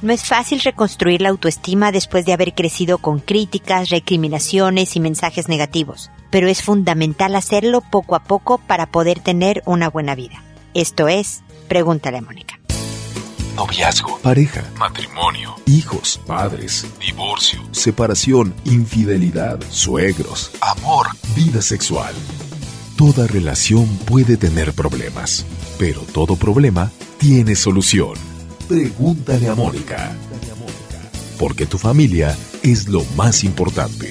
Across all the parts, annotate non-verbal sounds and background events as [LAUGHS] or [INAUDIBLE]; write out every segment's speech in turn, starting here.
No es fácil reconstruir la autoestima después de haber crecido con críticas, recriminaciones y mensajes negativos, pero es fundamental hacerlo poco a poco para poder tener una buena vida. Esto es, pregúntale a Mónica. Noviazgo, pareja, matrimonio, hijos, padres, divorcio, separación, infidelidad, suegros, amor, vida sexual. Toda relación puede tener problemas, pero todo problema tiene solución. Pregúntale a Mónica. Porque tu familia es lo más importante.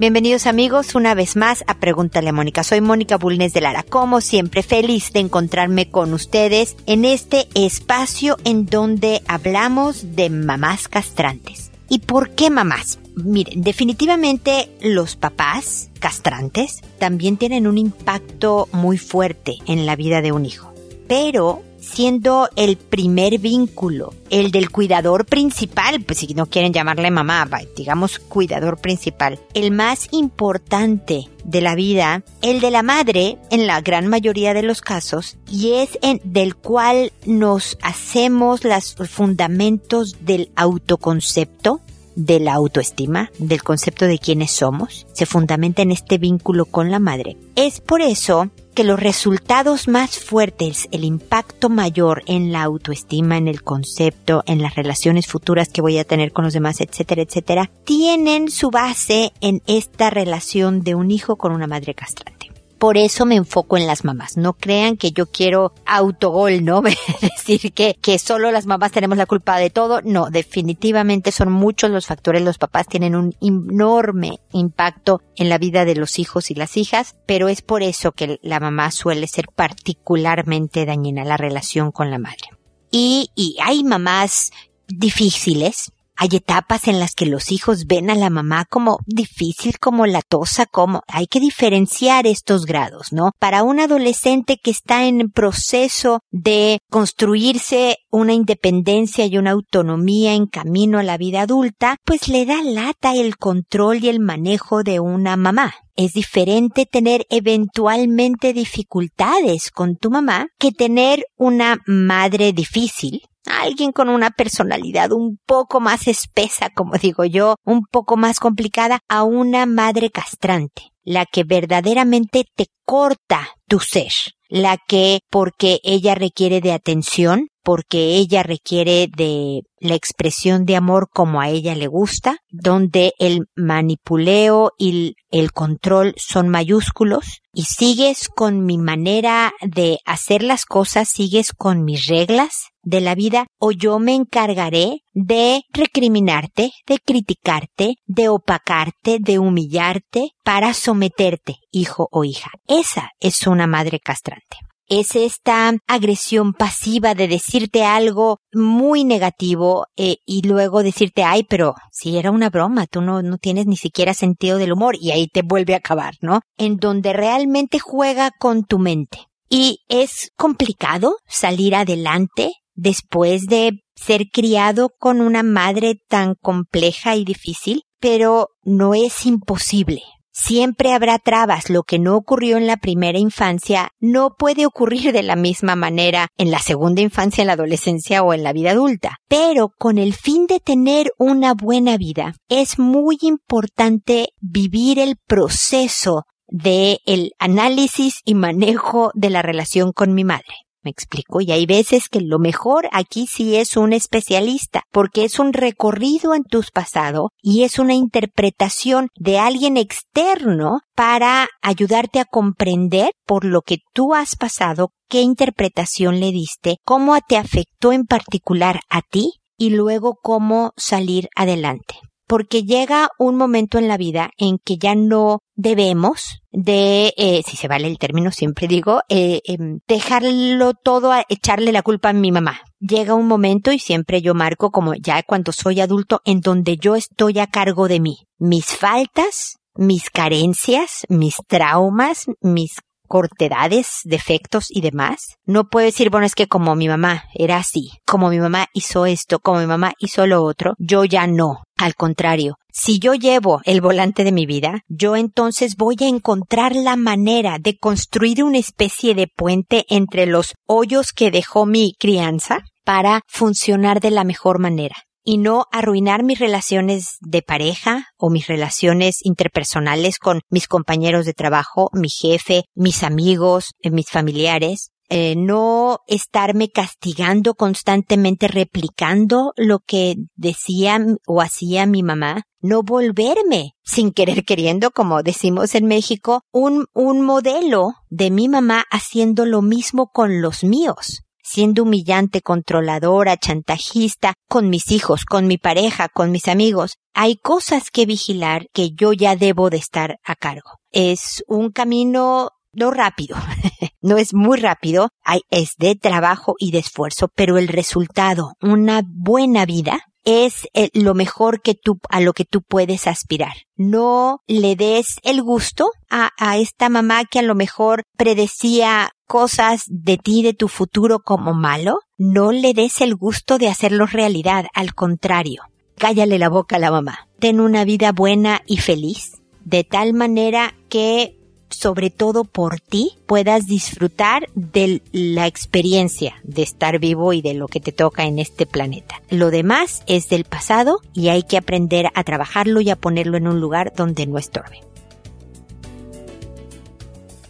Bienvenidos amigos una vez más a Pregúntale a Mónica. Soy Mónica Bulnes de Lara. Como siempre, feliz de encontrarme con ustedes en este espacio en donde hablamos de mamás castrantes. ¿Y por qué mamás? Miren, definitivamente los papás castrantes también tienen un impacto muy fuerte en la vida de un hijo. Pero siendo el primer vínculo, el del cuidador principal, pues si no quieren llamarle mamá, digamos cuidador principal, el más importante de la vida, el de la madre en la gran mayoría de los casos, y es del cual nos hacemos los fundamentos del autoconcepto, de la autoestima, del concepto de quiénes somos, se fundamenta en este vínculo con la madre. Es por eso que los resultados más fuertes, el impacto mayor en la autoestima, en el concepto, en las relaciones futuras que voy a tener con los demás, etcétera, etcétera, tienen su base en esta relación de un hijo con una madre castrante por eso me enfoco en las mamás. No crean que yo quiero autogol, ¿no? [LAUGHS] decir que, que solo las mamás tenemos la culpa de todo. No, definitivamente son muchos los factores. Los papás tienen un enorme impacto en la vida de los hijos y las hijas, pero es por eso que la mamá suele ser particularmente dañina la relación con la madre. Y, y hay mamás difíciles, hay etapas en las que los hijos ven a la mamá como difícil, como latosa, como hay que diferenciar estos grados, ¿no? Para un adolescente que está en proceso de construirse una independencia y una autonomía en camino a la vida adulta, pues le da lata el control y el manejo de una mamá. Es diferente tener eventualmente dificultades con tu mamá que tener una madre difícil, alguien con una personalidad un poco más espesa, como digo yo, un poco más complicada, a una madre castrante, la que verdaderamente te corta tu ser, la que porque ella requiere de atención, porque ella requiere de la expresión de amor como a ella le gusta, donde el manipuleo y el control son mayúsculos y sigues con mi manera de hacer las cosas, sigues con mis reglas de la vida o yo me encargaré de recriminarte, de criticarte, de opacarte, de humillarte para someterte, hijo o hija. Esa es una madre castrante es esta agresión pasiva de decirte algo muy negativo eh, y luego decirte, ay, pero si era una broma, tú no, no tienes ni siquiera sentido del humor y ahí te vuelve a acabar, ¿no? En donde realmente juega con tu mente. Y es complicado salir adelante después de ser criado con una madre tan compleja y difícil, pero no es imposible. Siempre habrá trabas. Lo que no ocurrió en la primera infancia no puede ocurrir de la misma manera en la segunda infancia, en la adolescencia o en la vida adulta. Pero con el fin de tener una buena vida, es muy importante vivir el proceso de el análisis y manejo de la relación con mi madre. Me explico, y hay veces que lo mejor aquí sí es un especialista, porque es un recorrido en tus pasados y es una interpretación de alguien externo para ayudarte a comprender por lo que tú has pasado, qué interpretación le diste, cómo te afectó en particular a ti y luego cómo salir adelante porque llega un momento en la vida en que ya no debemos de, eh, si se vale el término, siempre digo, eh, em, dejarlo todo a echarle la culpa a mi mamá. Llega un momento y siempre yo marco como ya cuando soy adulto en donde yo estoy a cargo de mí. Mis faltas, mis carencias, mis traumas, mis cortedades, defectos y demás. No puedo decir, bueno, es que como mi mamá era así, como mi mamá hizo esto, como mi mamá hizo lo otro, yo ya no. Al contrario, si yo llevo el volante de mi vida, yo entonces voy a encontrar la manera de construir una especie de puente entre los hoyos que dejó mi crianza para funcionar de la mejor manera y no arruinar mis relaciones de pareja o mis relaciones interpersonales con mis compañeros de trabajo, mi jefe, mis amigos, eh, mis familiares. Eh, no estarme castigando constantemente replicando lo que decía o hacía mi mamá, no volverme sin querer [LAUGHS] queriendo, como decimos en México, un, un modelo de mi mamá haciendo lo mismo con los míos siendo humillante, controladora, chantajista con mis hijos, con mi pareja, con mis amigos. Hay cosas que vigilar que yo ya debo de estar a cargo. Es un camino no rápido, [LAUGHS] no es muy rápido, es de trabajo y de esfuerzo, pero el resultado, una buena vida, es eh, lo mejor que tú, a lo que tú puedes aspirar. No le des el gusto a, a esta mamá que a lo mejor predecía cosas de ti, de tu futuro como malo. No le des el gusto de hacerlo realidad. Al contrario, cállale la boca a la mamá. Ten una vida buena y feliz. De tal manera que sobre todo por ti, puedas disfrutar de la experiencia de estar vivo y de lo que te toca en este planeta. Lo demás es del pasado y hay que aprender a trabajarlo y a ponerlo en un lugar donde no estorbe.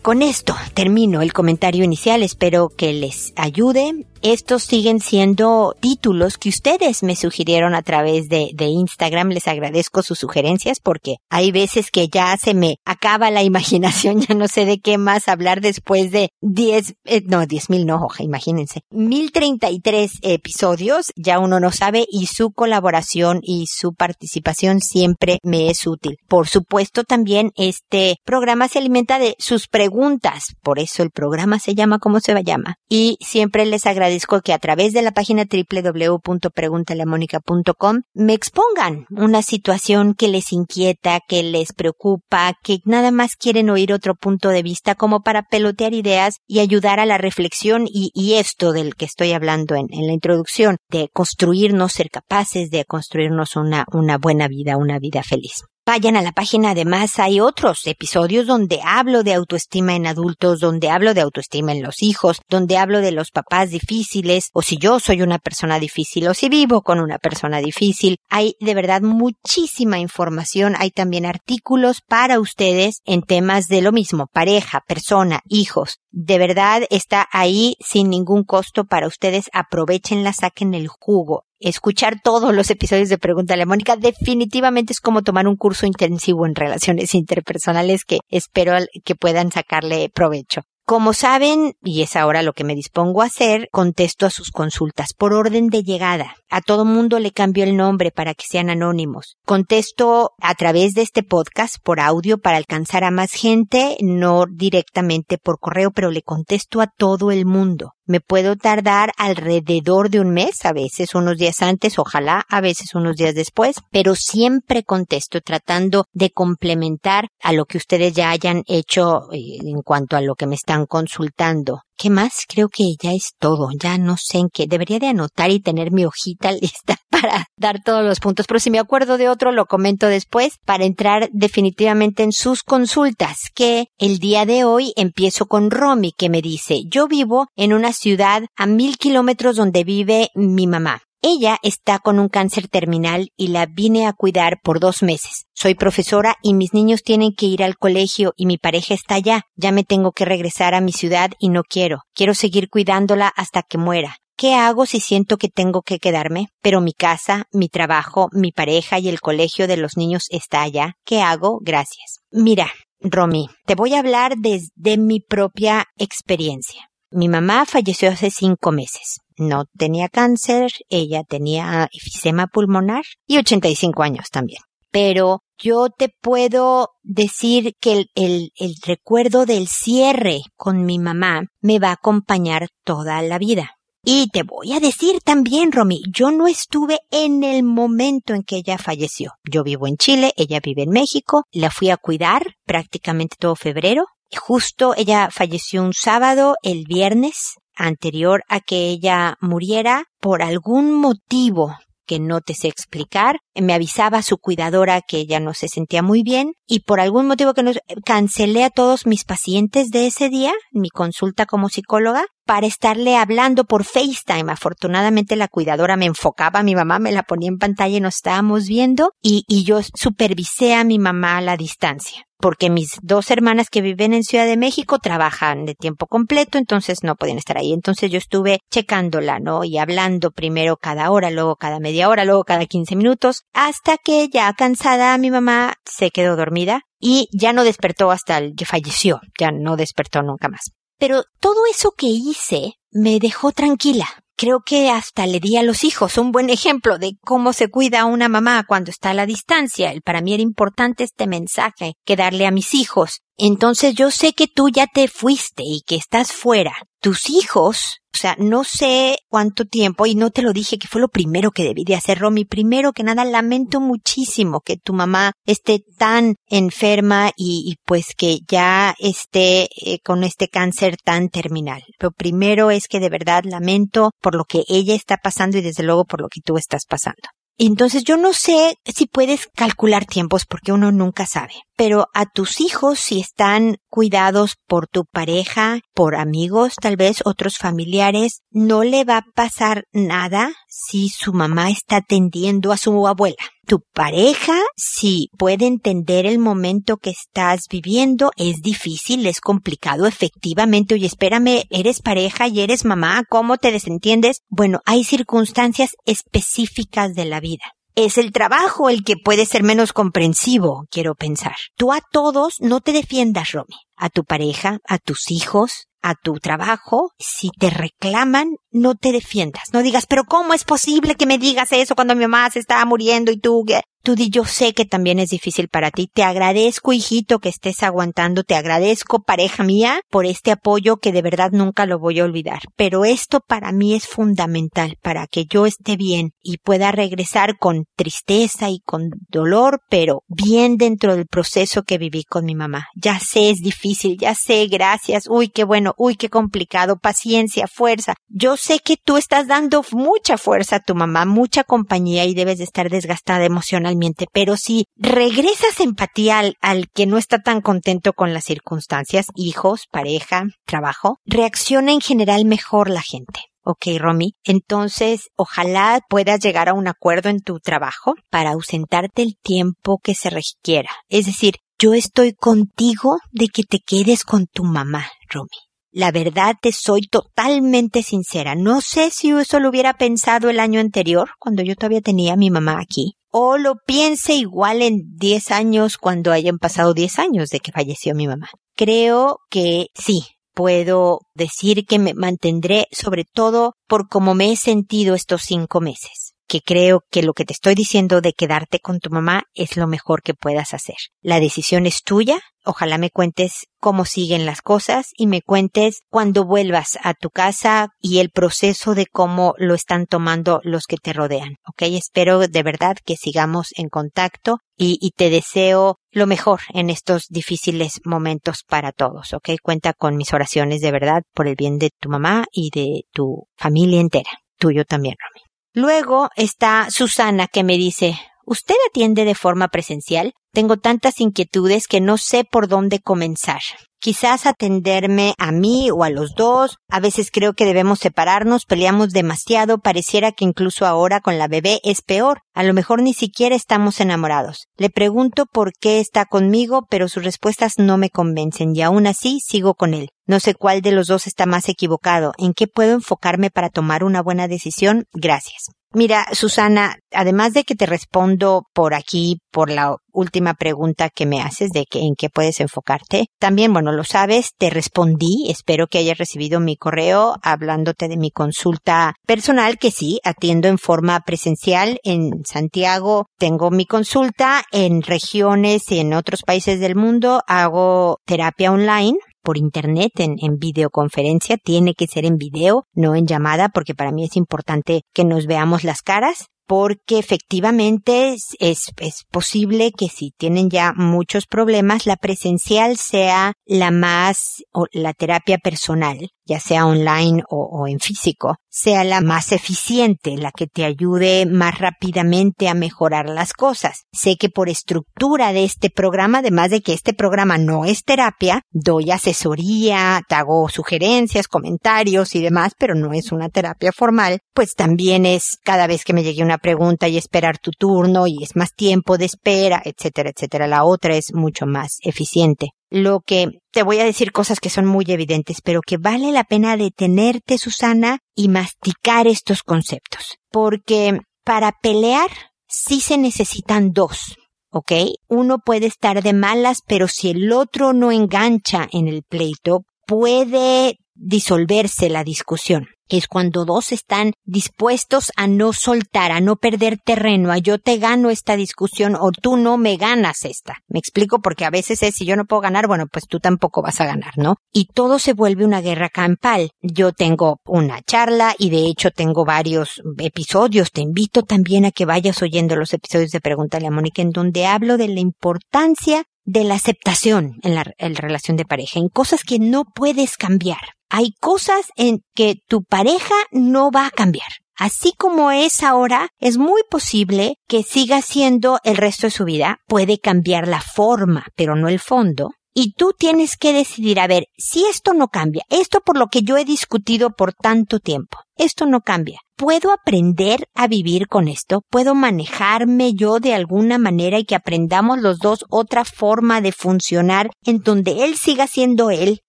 Con esto termino el comentario inicial, espero que les ayude estos siguen siendo títulos que ustedes me sugirieron a través de, de, Instagram. Les agradezco sus sugerencias porque hay veces que ya se me acaba la [LAUGHS] imaginación, ya no sé de qué más hablar después de 10, eh, no, 10 mil no, oja, imagínense. 1033 episodios, ya uno no sabe y su colaboración y su participación siempre me es útil. Por supuesto también este programa se alimenta de sus preguntas, por eso el programa se llama como se llama y siempre les agradezco que a través de la página www.preguntalemónica.com me expongan una situación que les inquieta, que les preocupa, que nada más quieren oír otro punto de vista como para pelotear ideas y ayudar a la reflexión y, esto del que estoy hablando en, en, la introducción, de construirnos, ser capaces de construirnos una, una buena vida, una vida feliz. Vayan a la página, además hay otros episodios donde hablo de autoestima en adultos, donde hablo de autoestima en los hijos, donde hablo de los papás difíciles, o si yo soy una persona difícil, o si vivo con una persona difícil. Hay de verdad muchísima información, hay también artículos para ustedes en temas de lo mismo, pareja, persona, hijos. De verdad está ahí sin ningún costo para ustedes, aprovechenla, saquen el jugo. Escuchar todos los episodios de Pregúntale a Mónica. Definitivamente es como tomar un curso intensivo en relaciones interpersonales que espero que puedan sacarle provecho. Como saben, y es ahora lo que me dispongo a hacer, contesto a sus consultas por orden de llegada. A todo mundo le cambio el nombre para que sean anónimos. Contesto a través de este podcast por audio para alcanzar a más gente, no directamente por correo, pero le contesto a todo el mundo. Me puedo tardar alrededor de un mes, a veces unos días antes, ojalá, a veces unos días después, pero siempre contesto tratando de complementar a lo que ustedes ya hayan hecho eh, en cuanto a lo que me están consultando. ¿Qué más? Creo que ya es todo. Ya no sé en qué. Debería de anotar y tener mi hojita [LAUGHS] lista para dar todos los puntos. Pero si me acuerdo de otro, lo comento después para entrar definitivamente en sus consultas. Que el día de hoy empiezo con Romy, que me dice, yo vivo en una ciudad a mil kilómetros donde vive mi mamá. Ella está con un cáncer terminal y la vine a cuidar por dos meses. Soy profesora y mis niños tienen que ir al colegio y mi pareja está allá. Ya me tengo que regresar a mi ciudad y no quiero. Quiero seguir cuidándola hasta que muera. ¿Qué hago si siento que tengo que quedarme? Pero mi casa, mi trabajo, mi pareja y el colegio de los niños está allá. ¿Qué hago? Gracias. Mira, Romy, te voy a hablar desde mi propia experiencia. Mi mamá falleció hace cinco meses. No tenía cáncer, ella tenía efisema pulmonar y 85 años también. Pero yo te puedo decir que el, el, el, recuerdo del cierre con mi mamá me va a acompañar toda la vida. Y te voy a decir también, Romy, yo no estuve en el momento en que ella falleció. Yo vivo en Chile, ella vive en México, la fui a cuidar prácticamente todo febrero justo ella falleció un sábado, el viernes anterior a que ella muriera, por algún motivo que no te sé explicar. Me avisaba su cuidadora que ella no se sentía muy bien y por algún motivo que no cancelé a todos mis pacientes de ese día, mi consulta como psicóloga, para estarle hablando por FaceTime. Afortunadamente la cuidadora me enfocaba, mi mamá me la ponía en pantalla y nos estábamos viendo y, yo supervisé a mi mamá a la distancia porque mis dos hermanas que viven en Ciudad de México trabajan de tiempo completo, entonces no podían estar ahí. Entonces yo estuve checándola, ¿no? Y hablando primero cada hora, luego cada media hora, luego cada 15 minutos, hasta que ya cansada mi mamá se quedó dormida y ya no despertó hasta el que falleció, ya no despertó nunca más. Pero todo eso que hice me dejó tranquila. Creo que hasta le di a los hijos un buen ejemplo de cómo se cuida a una mamá cuando está a la distancia. Para mí era importante este mensaje que darle a mis hijos. Entonces yo sé que tú ya te fuiste y que estás fuera. Tus hijos, o sea, no sé cuánto tiempo y no te lo dije que fue lo primero que debí de hacer, Romy. Primero que nada, lamento muchísimo que tu mamá esté tan enferma y, pues que ya esté eh, con este cáncer tan terminal. Lo primero es que de verdad lamento por lo que ella está pasando y desde luego por lo que tú estás pasando. Entonces yo no sé si puedes calcular tiempos porque uno nunca sabe, pero a tus hijos si están cuidados por tu pareja, por amigos, tal vez otros familiares, no le va a pasar nada si su mamá está atendiendo a su abuela. Tu pareja, si puede entender el momento que estás viviendo, es difícil, es complicado, efectivamente. Oye, espérame, eres pareja y eres mamá, ¿cómo te desentiendes? Bueno, hay circunstancias específicas de la vida. Es el trabajo el que puede ser menos comprensivo, quiero pensar. Tú a todos no te defiendas, Romy. A tu pareja, a tus hijos, a tu trabajo, si te reclaman, no te defiendas. No digas, pero ¿cómo es posible que me digas eso cuando mi mamá se estaba muriendo y tú Tú di, yo sé que también es difícil para ti. Te agradezco, hijito, que estés aguantando. Te agradezco, pareja mía, por este apoyo que de verdad nunca lo voy a olvidar. Pero esto para mí es fundamental para que yo esté bien y pueda regresar con tristeza y con dolor, pero bien dentro del proceso que viví con mi mamá. Ya sé, es difícil, ya sé, gracias. Uy, qué bueno, uy, qué complicado. Paciencia, fuerza. Yo sé que tú estás dando mucha fuerza a tu mamá, mucha compañía y debes de estar desgastada emocionalmente pero si regresas empatía al, al que no está tan contento con las circunstancias, hijos, pareja, trabajo, reacciona en general mejor la gente. Ok, Romy. Entonces, ojalá puedas llegar a un acuerdo en tu trabajo para ausentarte el tiempo que se requiera. Es decir, yo estoy contigo de que te quedes con tu mamá, Romy. La verdad te soy totalmente sincera. No sé si eso lo hubiera pensado el año anterior, cuando yo todavía tenía a mi mamá aquí o lo piense igual en 10 años cuando hayan pasado 10 años de que falleció mi mamá. Creo que sí, puedo decir que me mantendré sobre todo por cómo me he sentido estos cinco meses que creo que lo que te estoy diciendo de quedarte con tu mamá es lo mejor que puedas hacer. La decisión es tuya. Ojalá me cuentes cómo siguen las cosas y me cuentes cuando vuelvas a tu casa y el proceso de cómo lo están tomando los que te rodean. Ok, espero de verdad que sigamos en contacto y, te deseo lo mejor en estos difíciles momentos para todos. Ok, cuenta con mis oraciones de verdad por el bien de tu mamá y de tu familia entera. Tuyo también, Romy. Luego está Susana que me dice, ¿usted atiende de forma presencial? Tengo tantas inquietudes que no sé por dónde comenzar. Quizás atenderme a mí o a los dos. A veces creo que debemos separarnos, peleamos demasiado, pareciera que incluso ahora con la bebé es peor. A lo mejor ni siquiera estamos enamorados. Le pregunto por qué está conmigo, pero sus respuestas no me convencen y aún así sigo con él. No sé cuál de los dos está más equivocado. ¿En qué puedo enfocarme para tomar una buena decisión? Gracias. Mira, Susana, además de que te respondo por aquí, por la última pregunta que me haces de que en qué puedes enfocarte, también, bueno, lo sabes, te respondí, espero que hayas recibido mi correo hablándote de mi consulta personal, que sí, atiendo en forma presencial en Santiago, tengo mi consulta en regiones y en otros países del mundo, hago terapia online, por internet, en, en videoconferencia, tiene que ser en video, no en llamada, porque para mí es importante que nos veamos las caras. porque efectivamente es, es, posible que si tienen ya muchos problemas, la presencial sea la más, o la terapia personal, ya sea online o, o, en físico, sea la más eficiente, la que te ayude más rápidamente a mejorar las cosas. Sé que por estructura de este programa, además de que este programa no es terapia, doy asesoría, te hago sugerencias, comentarios y demás, pero no es una terapia formal, pues también es cada vez que me llegue una pregunta y esperar tu turno y es más tiempo de espera, etcétera, etcétera. La otra es mucho más eficiente. Lo que te voy a decir cosas que son muy evidentes, pero que vale la pena detenerte, Susana, y masticar estos conceptos. Porque para pelear sí se necesitan dos. ¿ok? Uno puede estar de malas, pero si el otro no engancha en el pleito, puede disolverse la discusión es cuando dos están dispuestos a no soltar, a no perder terreno, a yo te gano esta discusión o tú no me ganas esta. Me explico porque a veces es si yo no puedo ganar, bueno, pues tú tampoco vas a ganar, ¿no? Y todo se vuelve una guerra campal. Yo tengo una charla y de hecho tengo varios episodios. Te invito también a que vayas oyendo los episodios de Pregúntale a Mónica en donde hablo de la importancia de la aceptación en la, relación de pareja, en cosas que no puedes cambiar hay cosas en que tu pareja no va a cambiar. Así como es ahora, es muy posible que siga siendo el resto de su vida. Puede cambiar la forma, pero no el fondo. Y tú tienes que decidir, a ver, si esto no cambia, esto por lo que yo he discutido por tanto tiempo, esto no cambia. ¿Puedo aprender a vivir con esto? ¿Puedo manejarme yo de alguna manera y que aprendamos los dos otra forma de funcionar en donde él siga siendo él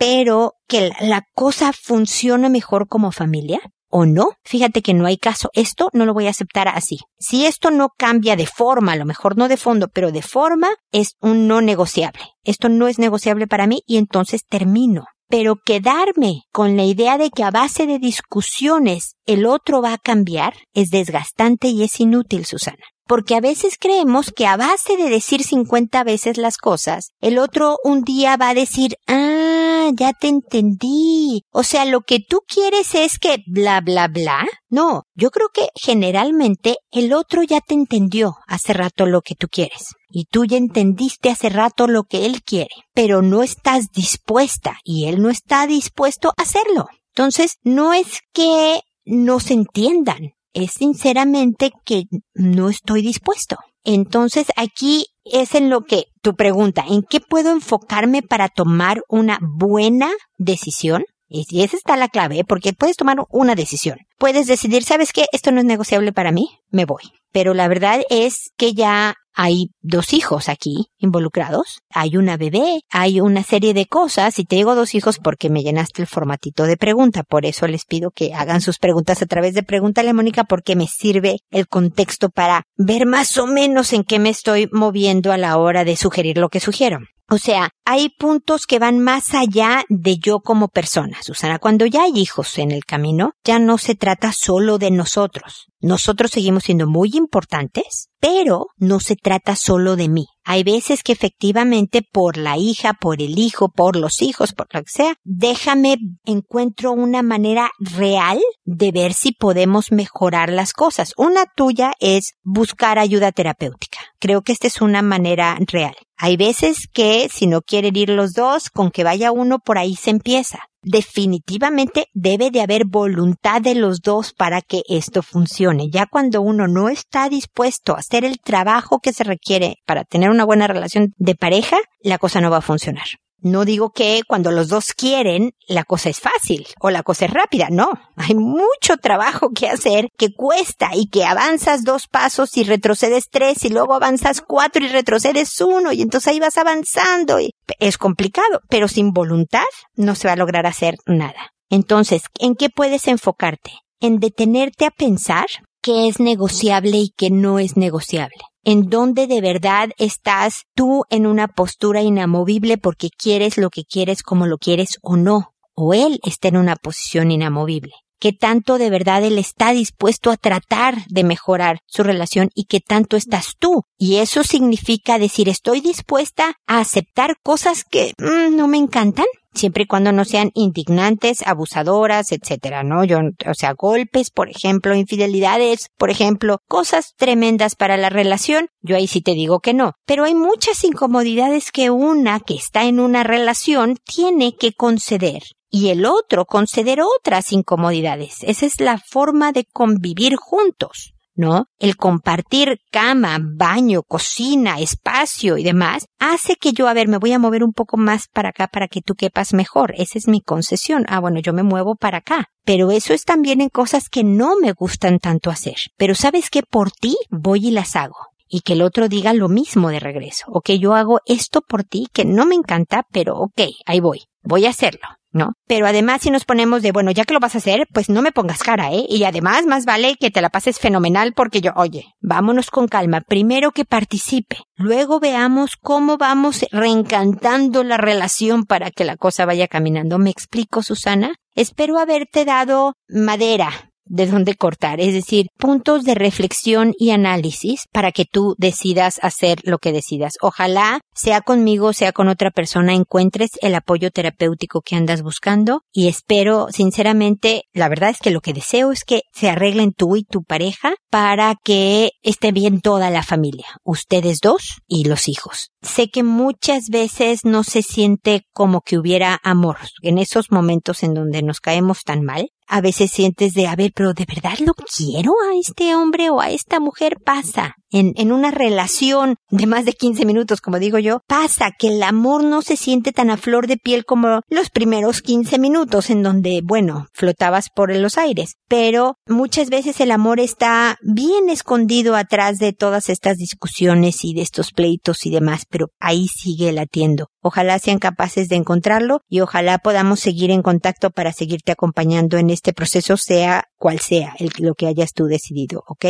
pero que la cosa funcione mejor como familia o no. Fíjate que no hay caso. Esto no lo voy a aceptar así. Si esto no cambia de forma, a lo mejor no de fondo, pero de forma, es un no negociable. Esto no es negociable para mí y entonces termino. Pero quedarme con la idea de que a base de discusiones el otro va a cambiar es desgastante y es inútil, Susana porque a veces creemos que a base de decir 50 veces las cosas, el otro un día va a decir, ah, ya te entendí. O sea, lo que tú quieres es que bla, bla, bla. No, yo creo que generalmente el otro ya te entendió hace rato lo que tú quieres. Y tú ya entendiste hace rato lo que él quiere, pero no estás dispuesta y él no está dispuesto a hacerlo. Entonces, no es que no se entiendan, es sinceramente que no estoy dispuesto. Entonces aquí es en lo que tu pregunta, ¿en qué puedo enfocarme para tomar una buena decisión? Y esa está la clave, porque puedes tomar una decisión. Puedes decidir, ¿sabes qué? Esto no es negociable para mí, me voy. Pero la verdad es que ya hay dos hijos aquí involucrados, hay una bebé, hay una serie de cosas, y te digo dos hijos porque me llenaste el formatito de pregunta, por eso les pido que hagan sus preguntas a través de Pregúntale Mónica porque me sirve el contexto para ver más o menos en qué me estoy moviendo a la hora de sugerir lo que sugiero. O sea, hay puntos que van más allá de yo como persona, Susana. Cuando ya hay hijos en el camino, ya no se trata solo de nosotros. Nosotros seguimos siendo muy importantes, pero no se trata solo de mí. Hay veces que efectivamente por la hija, por el hijo, por los hijos, por lo que sea, déjame encuentro una manera real de ver si podemos mejorar las cosas. Una tuya es buscar ayuda terapéutica. Creo que esta es una manera real. Hay veces que si no quieren ir los dos, con que vaya uno por ahí se empieza definitivamente debe de haber voluntad de los dos para que esto funcione. Ya cuando uno no está dispuesto a hacer el trabajo que se requiere para tener una buena relación de pareja, la cosa no va a funcionar. No digo que cuando los dos quieren, la cosa es fácil o la cosa es rápida. No, hay mucho trabajo que hacer que cuesta y que avanzas dos pasos y retrocedes tres y luego avanzas cuatro y retrocedes uno y entonces ahí vas avanzando y es complicado, pero sin voluntad no se va a lograr hacer nada. Entonces, ¿en qué puedes enfocarte? En detenerte a pensar qué es negociable y qué no es negociable en donde de verdad estás tú en una postura inamovible porque quieres lo que quieres como lo quieres o no, o él está en una posición inamovible. Que tanto de verdad él está dispuesto a tratar de mejorar su relación y que tanto estás tú. Y eso significa decir estoy dispuesta a aceptar cosas que mm, no me encantan, siempre y cuando no sean indignantes, abusadoras, etcétera, ¿no? O sea, golpes, por ejemplo, infidelidades, por ejemplo, cosas tremendas para la relación, yo ahí sí te digo que no. Pero hay muchas incomodidades que una que está en una relación tiene que conceder y el otro conceder otras incomodidades. Esa es la forma de convivir juntos. ¿No? El compartir cama, baño, cocina, espacio y demás, hace que yo, a ver, me voy a mover un poco más para acá para que tú quepas mejor. Esa es mi concesión. Ah, bueno, yo me muevo para acá. Pero eso es también en cosas que no me gustan tanto hacer. Pero sabes que por ti voy y las hago y que el otro diga lo mismo de regreso, o que yo hago esto por ti que no me encanta, pero ok, ahí voy, voy a hacerlo. ¿No? Pero además si nos ponemos de, bueno, ya que lo vas a hacer, pues no me pongas cara, ¿eh? Y además más vale que te la pases fenomenal porque yo, oye, vámonos con calma, primero que participe, luego veamos cómo vamos reencantando la relación para que la cosa vaya caminando. ¿Me explico, Susana? Espero haberte dado madera de dónde cortar, es decir, puntos de reflexión y análisis para que tú decidas hacer lo que decidas. Ojalá, sea conmigo, sea con otra persona, encuentres el apoyo terapéutico que andas buscando y espero, sinceramente, la verdad es que lo que deseo es que se arreglen tú y tu pareja para que esté bien toda la familia, ustedes dos y los hijos. Sé que muchas veces no se siente como que hubiera amor en esos momentos en donde nos caemos tan mal a veces sientes de, a ver, pero ¿de verdad lo quiero a este hombre o a esta mujer? Pasa. En, en una relación de más de 15 minutos, como digo yo, pasa que el amor no se siente tan a flor de piel como los primeros 15 minutos en donde, bueno, flotabas por los aires. Pero muchas veces el amor está bien escondido atrás de todas estas discusiones y de estos pleitos y demás, pero ahí sigue latiendo. Ojalá sean capaces de encontrarlo y ojalá podamos seguir en contacto para seguirte acompañando en este proceso, sea cual sea lo que hayas tú decidido, ¿ok?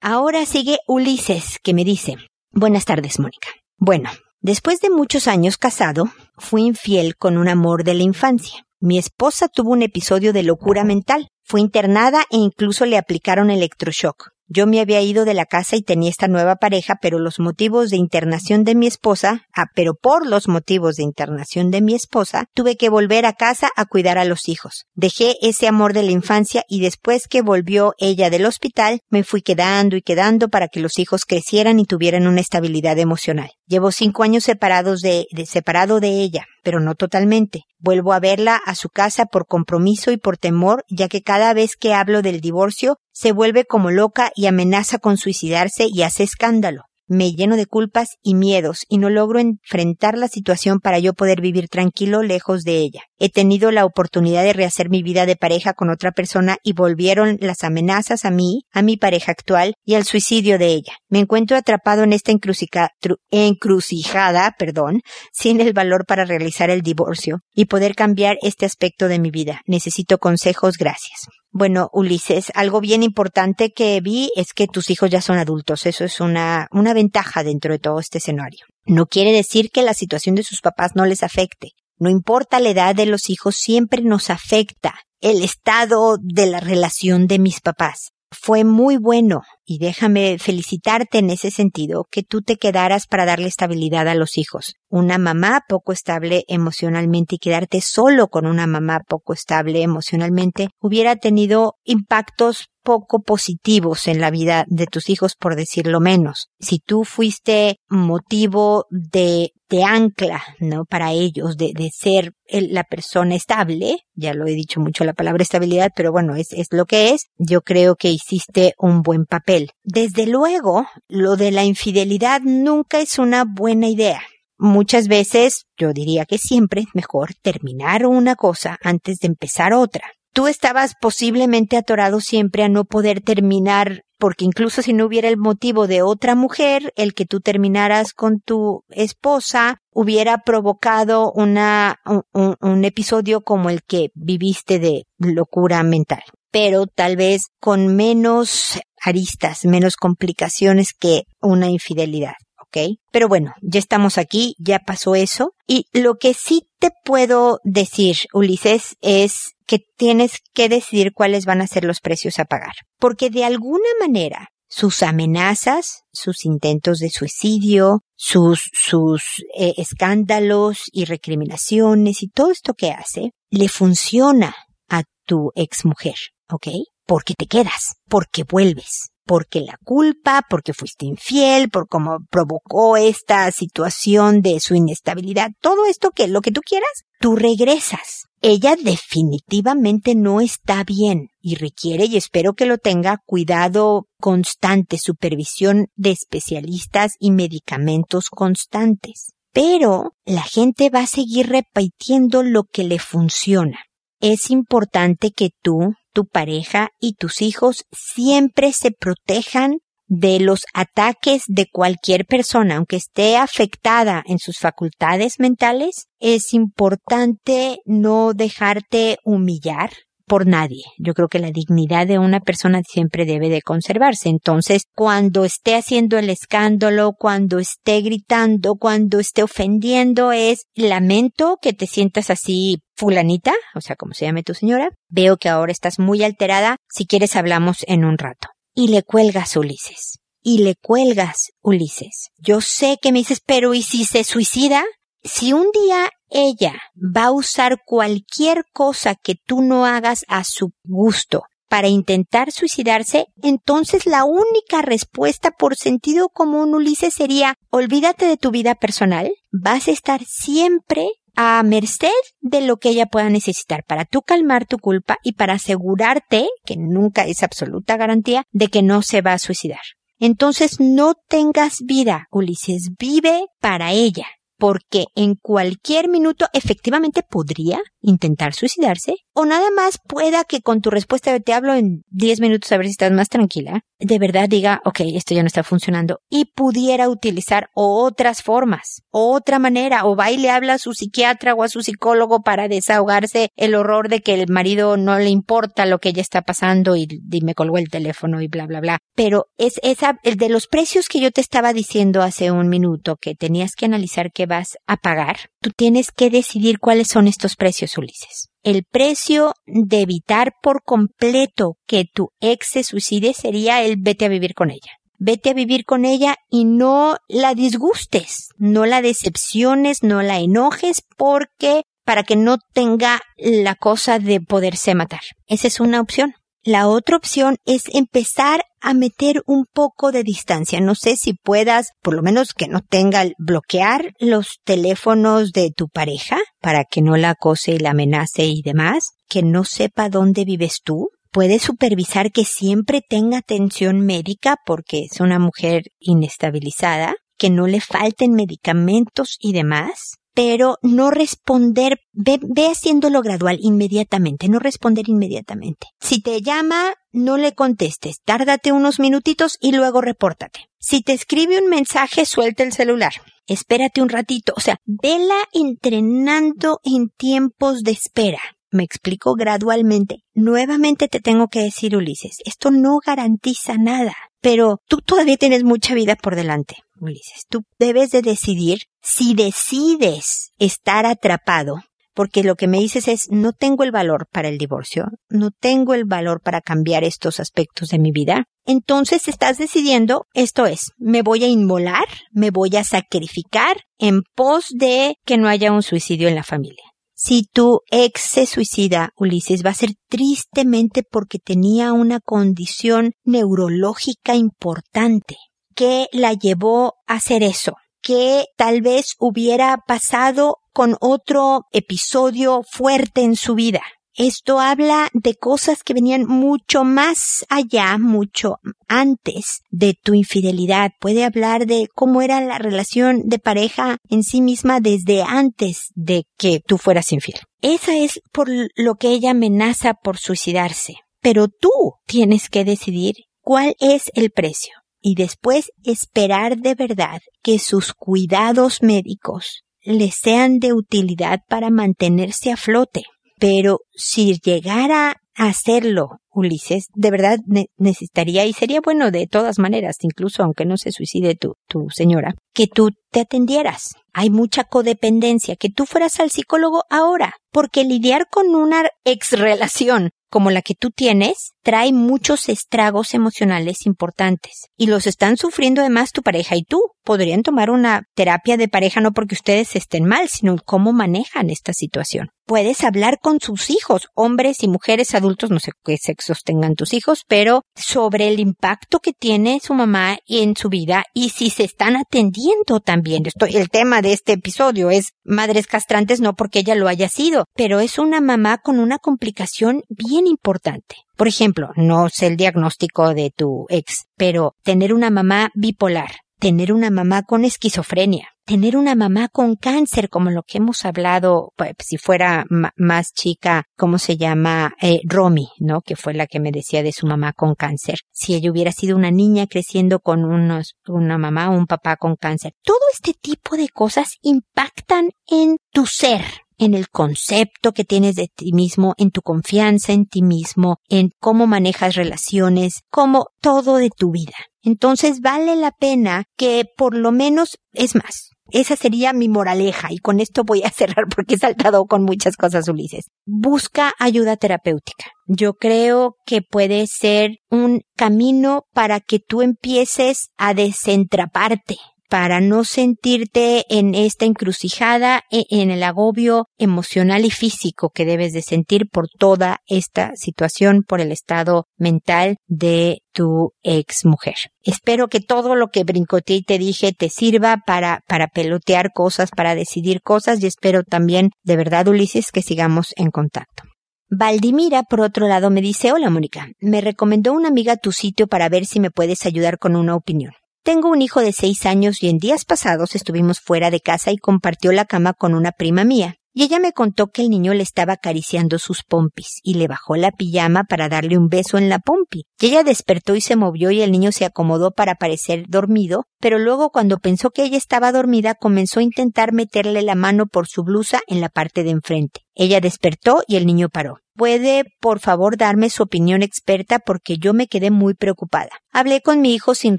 Ahora sigue Ulises, que me dice, buenas tardes, Mónica. Bueno, después de muchos años casado, fui infiel con un amor de la infancia. Mi esposa tuvo un episodio de locura mental. Fue internada e incluso le aplicaron electroshock. Yo me había ido de la casa y tenía esta nueva pareja, pero los motivos de internación de mi esposa, ah, pero por los motivos de internación de mi esposa, tuve que volver a casa a cuidar a los hijos. Dejé ese amor de la infancia y después que volvió ella del hospital, me fui quedando y quedando para que los hijos crecieran y tuvieran una estabilidad emocional. Llevo cinco años separados de, de separado de ella pero no totalmente. Vuelvo a verla a su casa por compromiso y por temor, ya que cada vez que hablo del divorcio se vuelve como loca y amenaza con suicidarse y hace escándalo me lleno de culpas y miedos y no logro enfrentar la situación para yo poder vivir tranquilo lejos de ella. He tenido la oportunidad de rehacer mi vida de pareja con otra persona y volvieron las amenazas a mí, a mi pareja actual y al suicidio de ella. Me encuentro atrapado en esta encrucijada, perdón, [LAUGHS] sin el valor para realizar el divorcio y poder cambiar este aspecto de mi vida. Necesito consejos, gracias. Bueno, Ulises, algo bien importante que vi es que tus hijos ya son adultos. Eso es una, una ventaja dentro de todo este escenario. No quiere decir que la situación de sus papás no les afecte. No importa la edad de los hijos, siempre nos afecta el estado de la relación de mis papás fue muy bueno y déjame felicitarte en ese sentido que tú te quedaras para darle estabilidad a los hijos. Una mamá poco estable emocionalmente y quedarte solo con una mamá poco estable emocionalmente hubiera tenido impactos poco positivos en la vida de tus hijos, por decirlo menos. Si tú fuiste motivo de, de ancla, ¿no? Para ellos, de, ser la persona estable, ya lo he dicho mucho la palabra estabilidad, pero bueno, es, es lo que es, yo creo que hiciste un buen papel. Desde luego, lo de la infidelidad nunca es una buena idea. Muchas veces, yo diría que siempre es mejor terminar una cosa antes de empezar otra tú estabas posiblemente atorado siempre a no poder terminar, porque incluso si no hubiera el motivo de otra mujer, el que tú terminaras con tu esposa hubiera provocado una, un, un episodio como el que viviste de locura mental. Pero tal vez con menos aristas, menos complicaciones que una infidelidad. ¿Ok? Pero bueno, ya estamos aquí, ya pasó eso. Y lo que sí te puedo decir, Ulises, es que tienes que decidir cuáles van a ser los precios a pagar. Porque de alguna manera, sus amenazas, sus intentos de suicidio, sus, sus eh, escándalos y recriminaciones y todo esto que hace, le funciona a tu exmujer, ¿ok? Porque te quedas, porque vuelves, porque la culpa, porque fuiste infiel, por cómo provocó esta situación de su inestabilidad, todo esto que lo que tú quieras, tú regresas. Ella definitivamente no está bien y requiere, y espero que lo tenga, cuidado constante, supervisión de especialistas y medicamentos constantes. Pero la gente va a seguir repitiendo lo que le funciona. Es importante que tú tu pareja y tus hijos siempre se protejan de los ataques de cualquier persona, aunque esté afectada en sus facultades mentales, es importante no dejarte humillar por nadie. Yo creo que la dignidad de una persona siempre debe de conservarse. Entonces, cuando esté haciendo el escándalo, cuando esté gritando, cuando esté ofendiendo, es lamento que te sientas así fulanita, o sea, como se llame tu señora. Veo que ahora estás muy alterada. Si quieres hablamos en un rato. Y le cuelgas Ulises. Y le cuelgas Ulises. Yo sé que me dices, pero ¿y si se suicida? Si un día ella va a usar cualquier cosa que tú no hagas a su gusto para intentar suicidarse, entonces la única respuesta por sentido común, Ulises, sería olvídate de tu vida personal, vas a estar siempre a merced de lo que ella pueda necesitar para tú calmar tu culpa y para asegurarte, que nunca es absoluta garantía, de que no se va a suicidar. Entonces no tengas vida, Ulises, vive para ella porque en cualquier minuto efectivamente podría intentar suicidarse o nada más pueda que con tu respuesta te hablo en 10 minutos a ver si estás más tranquila, de verdad diga, ok, esto ya no está funcionando y pudiera utilizar otras formas, otra manera, o va y le habla a su psiquiatra o a su psicólogo para desahogarse el horror de que el marido no le importa lo que ella está pasando y, y me colgó el teléfono y bla, bla, bla. Pero es esa, el de los precios que yo te estaba diciendo hace un minuto que tenías que analizar qué vas a pagar, tú tienes que decidir cuáles son estos precios, Ulises. El precio de evitar por completo que tu ex se suicide sería el vete a vivir con ella. Vete a vivir con ella y no la disgustes, no la decepciones, no la enojes porque para que no tenga la cosa de poderse matar. Esa es una opción. La otra opción es empezar a meter un poco de distancia. No sé si puedas, por lo menos que no tenga, bloquear los teléfonos de tu pareja para que no la acose y la amenace y demás, que no sepa dónde vives tú. Puedes supervisar que siempre tenga atención médica porque es una mujer inestabilizada, que no le falten medicamentos y demás pero no responder, ve, haciéndolo gradual inmediatamente, no responder inmediatamente. Si te llama, no le contestes, tárdate unos minutitos y luego repórtate. Si te escribe un mensaje, suelta el celular. Espérate un ratito, o sea, vela entrenando en tiempos de espera. Me explico gradualmente. Nuevamente te tengo que decir, Ulises, esto no garantiza nada, pero tú todavía tienes mucha vida por delante. Ulises, tú debes de decidir si decides estar atrapado, porque lo que me dices es no tengo el valor para el divorcio, no tengo el valor para cambiar estos aspectos de mi vida, entonces estás decidiendo, esto es, me voy a inmolar, me voy a sacrificar en pos de que no haya un suicidio en la familia. Si tu ex se suicida, Ulises, va a ser tristemente porque tenía una condición neurológica importante que la llevó a hacer eso, que tal vez hubiera pasado con otro episodio fuerte en su vida. Esto habla de cosas que venían mucho más allá, mucho antes de tu infidelidad. Puede hablar de cómo era la relación de pareja en sí misma desde antes de que tú fueras infiel. Esa es por lo que ella amenaza por suicidarse. Pero tú tienes que decidir cuál es el precio y después esperar de verdad que sus cuidados médicos le sean de utilidad para mantenerse a flote. Pero si llegara a hacerlo, Ulises, de verdad necesitaría y sería bueno de todas maneras, incluso aunque no se suicide tu, señora, que tú te atendieras. Hay mucha codependencia, que tú fueras al psicólogo ahora, porque lidiar con una ex relación como la que tú tienes trae muchos estragos emocionales importantes y los están sufriendo además tu pareja y tú. Podrían tomar una terapia de pareja no porque ustedes estén mal, sino cómo manejan esta situación. Puedes hablar con sus hijos, hombres y mujeres adultos, no sé qué sexos tengan tus hijos, pero sobre el impacto que tiene su mamá en su vida y si se están atendiendo también. Esto, el tema de este episodio es madres castrantes, no porque ella lo haya sido, pero es una mamá con una complicación bien importante. Por ejemplo, no sé el diagnóstico de tu ex, pero tener una mamá bipolar, tener una mamá con esquizofrenia, tener una mamá con cáncer, como lo que hemos hablado, pues, si fuera más chica, ¿cómo se llama? Eh, Romy, ¿no? Que fue la que me decía de su mamá con cáncer. Si ella hubiera sido una niña creciendo con unos, una mamá o un papá con cáncer. Todo este tipo de cosas impactan en tu ser, en el concepto que tienes de ti mismo, en tu confianza en ti mismo, en cómo manejas relaciones, como todo de tu vida. Entonces vale la pena que por lo menos, es más, esa sería mi moraleja y con esto voy a [LAUGHS] cerrar porque he saltado con muchas cosas, Ulises. Busca ayuda terapéutica. Yo creo que puede ser un camino para que tú empieces a desentraparte, para no sentirte en esta encrucijada, e, en el agobio emocional y físico que debes de sentir por toda esta situación, por el estado mental de tu ex mujer. Espero que todo lo que brincoteé y te dije te sirva para, para pelotear cosas, para decidir cosas y espero también, de verdad, Ulises, que sigamos en contacto. Valdimira, por otro lado, me dice, hola Mónica, me recomendó una amiga tu sitio para ver si me puedes ayudar con una opinión. Tengo un hijo de seis años y en días pasados estuvimos fuera de casa y compartió la cama con una prima mía. Y ella me contó que el niño le estaba acariciando sus pompis y le bajó la pijama para darle un beso en la pompi. Y ella despertó y se movió y el niño se acomodó para parecer dormido, pero luego cuando pensó que ella estaba dormida comenzó a intentar meterle la mano por su blusa en la parte de enfrente. Ella despertó y el niño paró. ¿Puede, por favor, darme su opinión experta porque yo me quedé muy preocupada? Hablé con mi hijo sin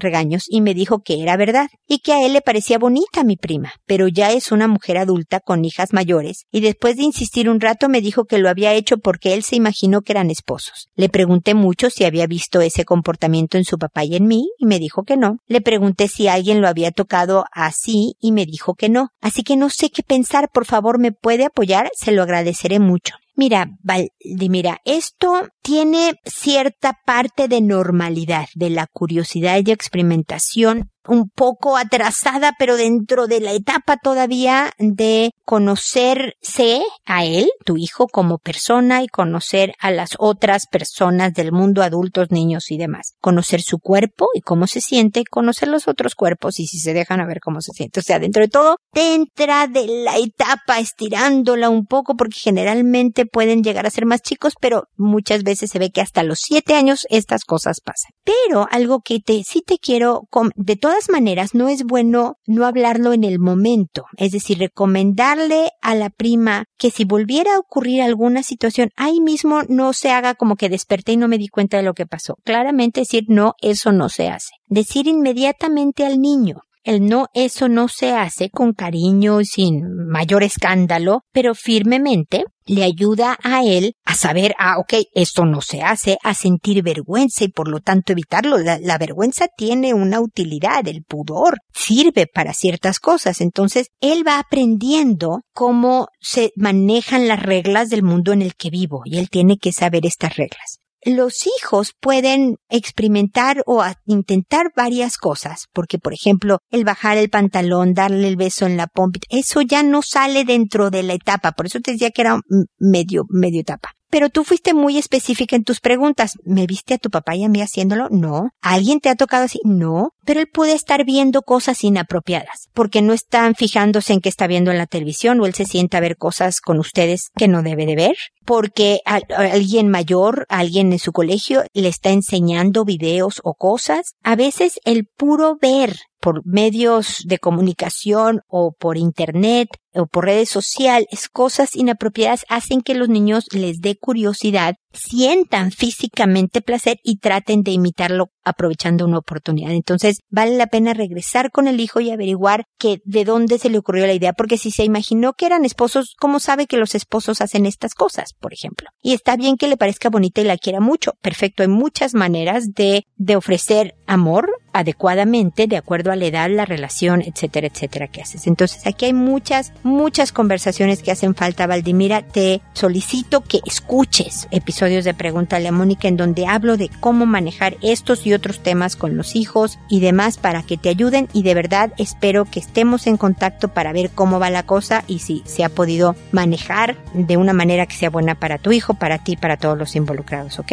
regaños y me dijo que era verdad y que a él le parecía bonita mi prima, pero ya es una mujer adulta con hijas mayores y después de insistir un rato me dijo que lo había hecho porque él se imaginó que eran esposos. Le pregunté mucho si había visto ese comportamiento en su papá y en mí y me dijo que no. Le pregunté si alguien lo había tocado así y me dijo que no. Así que no sé qué pensar, por favor me puede apoyar, se lo agradeceré mucho. Mira, Valdimira, esto tiene cierta parte de normalidad, de la curiosidad y experimentación un poco atrasada, pero dentro de la etapa todavía de conocerse a él, tu hijo, como persona y conocer a las otras personas del mundo, adultos, niños y demás. Conocer su cuerpo y cómo se siente, conocer los otros cuerpos y si se dejan a ver cómo se siente. O sea, dentro de todo, entra de la etapa estirándola un poco porque generalmente pueden llegar a ser más chicos, pero muchas veces se ve que hasta los siete años estas cosas pasan. Pero algo que te, sí te quiero, de todas maneras, no es bueno no hablarlo en el momento, es decir, recomendarle a la prima que si volviera a ocurrir alguna situación, ahí mismo no se haga como que desperté y no me di cuenta de lo que pasó. Claramente decir, no, eso no se hace. Decir inmediatamente al niño, el no, eso no se hace con cariño y sin mayor escándalo, pero firmemente le ayuda a él a saber, ah, ok, esto no se hace, a sentir vergüenza y por lo tanto evitarlo. La, la, vergüenza tiene una utilidad, el pudor sirve para ciertas cosas. Entonces, él va aprendiendo cómo se manejan las reglas del mundo en el que vivo y él tiene que saber estas reglas los hijos pueden experimentar o intentar varias cosas, porque por ejemplo, el bajar el pantalón, darle el beso en la pompa, eso ya no sale dentro de la etapa, por eso te decía que era medio, medio etapa. Pero tú fuiste muy específica en tus preguntas. ¿Me viste a tu papá y a mí haciéndolo? No. ¿Alguien te ha tocado así? No. Pero él puede estar viendo cosas inapropiadas, porque no están fijándose en qué está viendo en la televisión o él se sienta a ver cosas con ustedes que no debe de ver, porque alguien mayor, alguien en su colegio le está enseñando videos o cosas. A veces el puro ver por medios de comunicación o por internet o por redes sociales, cosas inapropiadas hacen que los niños les dé curiosidad, sientan físicamente placer y traten de imitarlo aprovechando una oportunidad. Entonces, vale la pena regresar con el hijo y averiguar que de dónde se le ocurrió la idea, porque si se imaginó que eran esposos, ¿cómo sabe que los esposos hacen estas cosas, por ejemplo? Y está bien que le parezca bonita y la quiera mucho. Perfecto, hay muchas maneras de, de ofrecer amor adecuadamente de acuerdo a la edad, la relación, etcétera, etcétera que haces. Entonces aquí hay muchas, muchas conversaciones que hacen falta. Valdimira, te solicito que escuches episodios de Pregúntale a Mónica en donde hablo de cómo manejar estos y otros temas con los hijos y demás para que te ayuden y de verdad espero que estemos en contacto para ver cómo va la cosa y si se ha podido manejar de una manera que sea buena para tu hijo, para ti, para todos los involucrados, ¿ok?